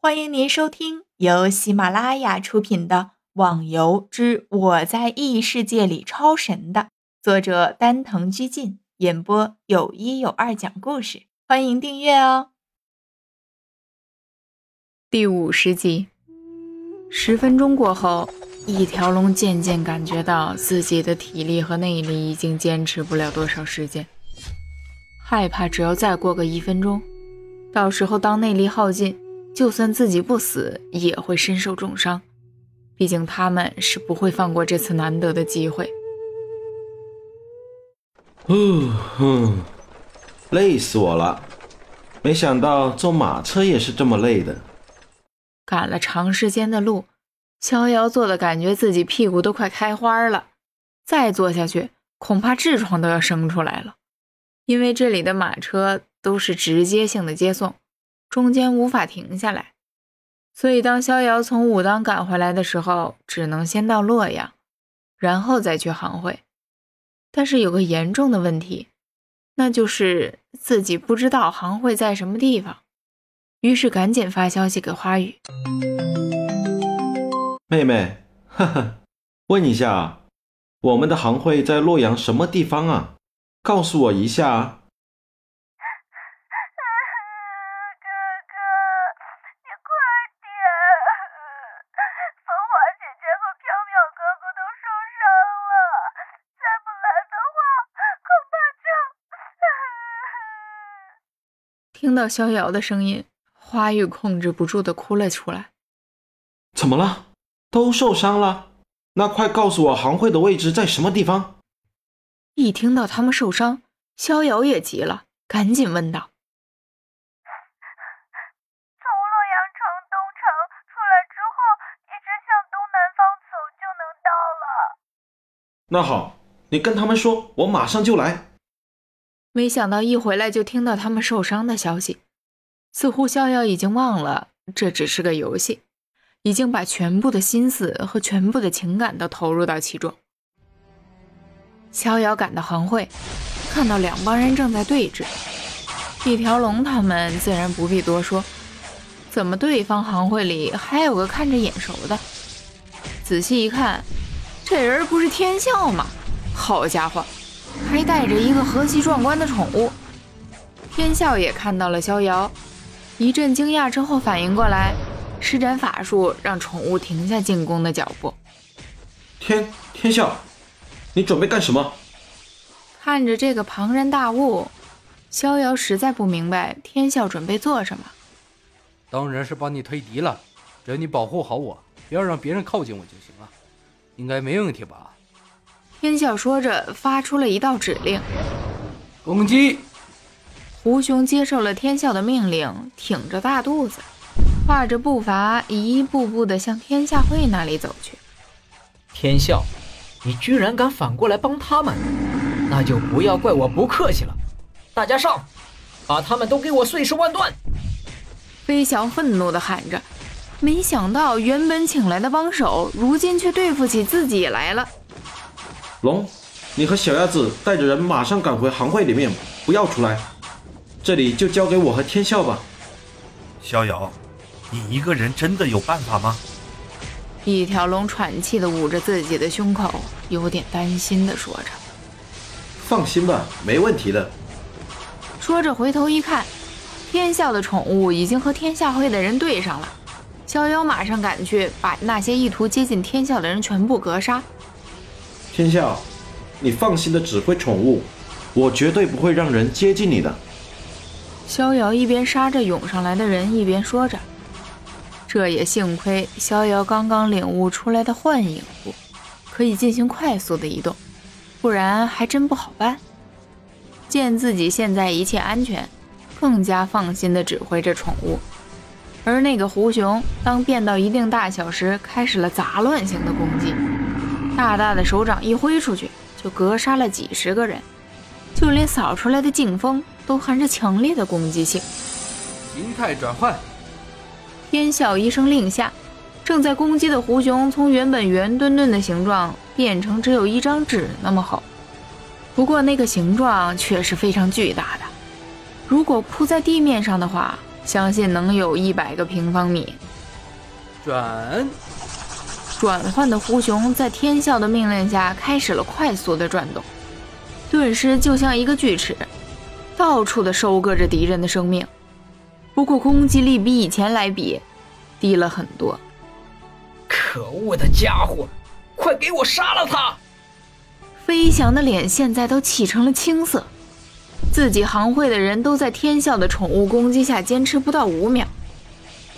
欢迎您收听由喜马拉雅出品的《网游之我在异世界里超神》的作者丹藤居进演播，有一有二讲故事。欢迎订阅哦。第五十集，十分钟过后，一条龙渐渐感觉到自己的体力和内力已经坚持不了多少时间，害怕只要再过个一分钟，到时候当内力耗尽。就算自己不死，也会身受重伤。毕竟他们是不会放过这次难得的机会。哦哼，累死我了！没想到坐马车也是这么累的。赶了长时间的路，逍遥坐的感觉自己屁股都快开花了。再坐下去，恐怕痔疮都要生出来了。因为这里的马车都是直接性的接送。中间无法停下来，所以当逍遥从武当赶回来的时候，只能先到洛阳，然后再去行会。但是有个严重的问题，那就是自己不知道行会在什么地方，于是赶紧发消息给花语妹妹，呵呵，问一下，我们的行会在洛阳什么地方啊？告诉我一下。听到逍遥的声音，花玉控制不住的哭了出来。怎么了？都受伤了？那快告诉我行会的位置在什么地方？一听到他们受伤，逍遥也急了，赶紧问道：“从洛阳城东城出来之后，一直向东南方走就能到了。”那好，你跟他们说，我马上就来。没想到一回来就听到他们受伤的消息，似乎逍遥已经忘了这只是个游戏，已经把全部的心思和全部的情感都投入到其中。逍遥赶到行会，看到两帮人正在对峙，一条龙他们自然不必多说，怎么对方行会里还有个看着眼熟的？仔细一看，这人不是天笑吗？好家伙！还带着一个和气壮观的宠物，天笑也看到了逍遥，一阵惊讶之后反应过来，施展法术让宠物停下进攻的脚步。天天笑，你准备干什么？看着这个庞然大物，逍遥实在不明白天笑准备做什么。当然是帮你推敌了，只要你保护好我，不要让别人靠近我就行了，应该没问题吧？天笑说着，发出了一道指令：“攻击！”胡雄接受了天笑的命令，挺着大肚子，跨着步伐，一步步地向天下会那里走去。天笑，你居然敢反过来帮他们，那就不要怪我不客气了。大家上，把他们都给我碎尸万段！飞翔愤怒地喊着，没想到原本请来的帮手，如今却对付起自己来了。龙，你和小鸭子带着人马上赶回行会里面，不要出来。这里就交给我和天笑吧。逍遥，你一个人真的有办法吗？一条龙喘气的捂着自己的胸口，有点担心的说着：“放心吧，没问题的。”说着回头一看，天笑的宠物已经和天下会的人对上了。逍遥马上赶去，把那些意图接近天笑的人全部格杀。天笑，你放心的指挥宠物，我绝对不会让人接近你的。逍遥一边杀着涌上来的人，一边说着。这也幸亏逍遥刚刚领悟出来的幻影步，可以进行快速的移动，不然还真不好办。见自己现在一切安全，更加放心的指挥着宠物。而那个狐熊，当变到一定大小时，开始了杂乱型的攻击。大大的手掌一挥出去，就格杀了几十个人，就连扫出来的劲风都含着强烈的攻击性。形态转换，天笑一声令下，正在攻击的狐熊从原本圆墩墩的形状变成只有一张纸那么厚，不过那个形状却是非常巨大的。如果铺在地面上的话，相信能有一百个平方米。转，转换的狐熊在天啸的命令下开始了快速的转动，顿时就像一个锯齿，到处的收割着敌人的生命。不过攻击力比以前来比低了很多。可恶的家伙，快给我杀了他！飞翔的脸现在都气成了青色。自己行会的人都在天啸的宠物攻击下坚持不到五秒，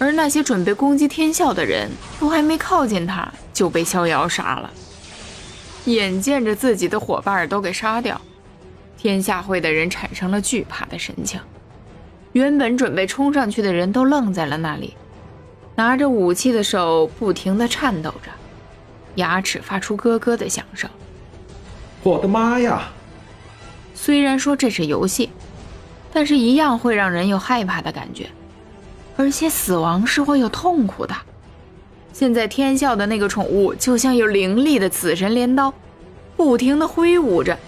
而那些准备攻击天啸的人都还没靠近他，就被逍遥杀了。眼见着自己的伙伴都给杀掉，天下会的人产生了惧怕的神情。原本准备冲上去的人都愣在了那里，拿着武器的手不停地颤抖着，牙齿发出咯咯的响声。我的妈呀！虽然说这是游戏，但是一样会让人有害怕的感觉，而且死亡是会有痛苦的。现在天啸的那个宠物就像有凌厉的死神镰刀，不停的挥舞着，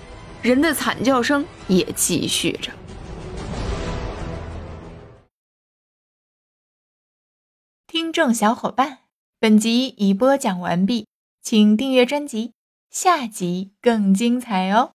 人的惨叫声也继续着。听众小伙伴，本集已播讲完毕，请订阅专辑，下集更精彩哦。